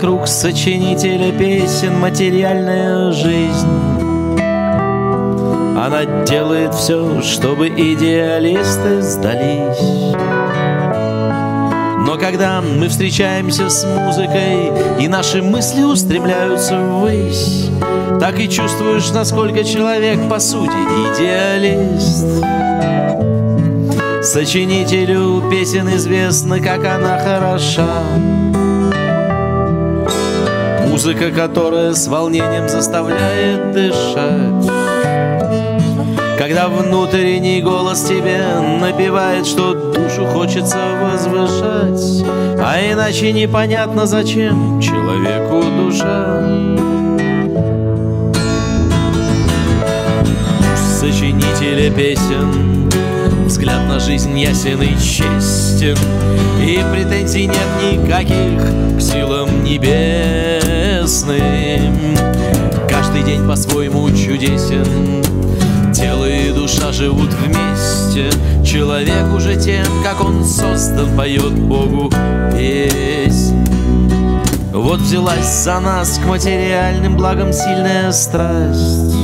вокруг сочинителя песен материальная жизнь. Она делает все, чтобы идеалисты сдались. Но когда мы встречаемся с музыкой, и наши мысли устремляются ввысь, так и чувствуешь, насколько человек по сути идеалист. Сочинителю песен известно, как она хороша. Музыка, которая с волнением заставляет дышать. Когда внутренний голос тебе напевает, что душу хочется возвышать, А иначе непонятно, зачем человеку душа. Сочинителя песен Взгляд на жизнь ясен и честен И претензий нет никаких к по-своему чудесен. Тело и душа живут вместе Человек уже тем, как он создан, поет Богу песнь. Вот взялась за нас к материальным благам сильная страсть.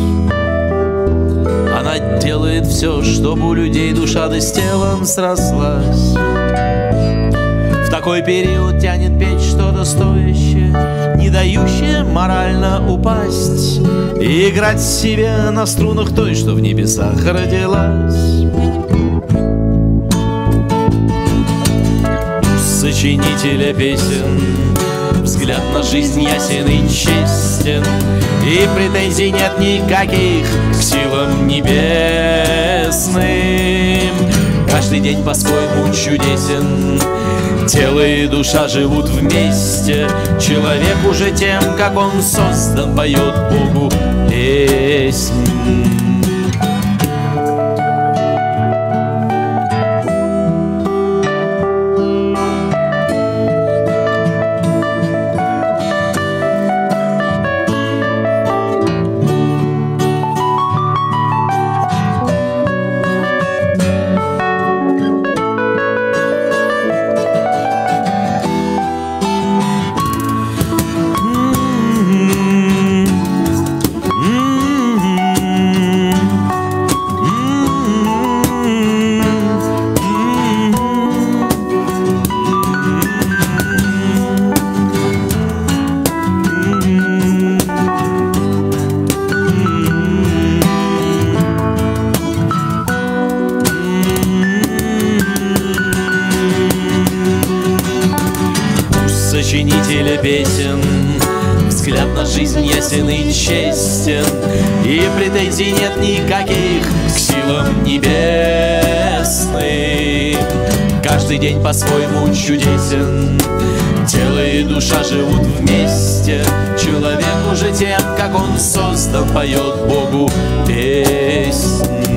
Она делает все, чтобы у людей душа да с телом срослась такой период тянет петь что-то стоящее Не дающее морально упасть. И играть себе на струнах той, что в небесах родилась. Сочинителя песен Взгляд на жизнь ясен и честен И претензий нет никаких К силам небесным Каждый день по-своему чудесен. Тело и душа живут вместе Человек уже тем, как он создан Поет Богу песнь сочинителя песен. Взгляд на жизнь ясен и честен И претензий нет никаких к силам небесным. Каждый день по-своему чудесен Тело и душа живут вместе. Человек уже тем, как он создан Поет Богу песнь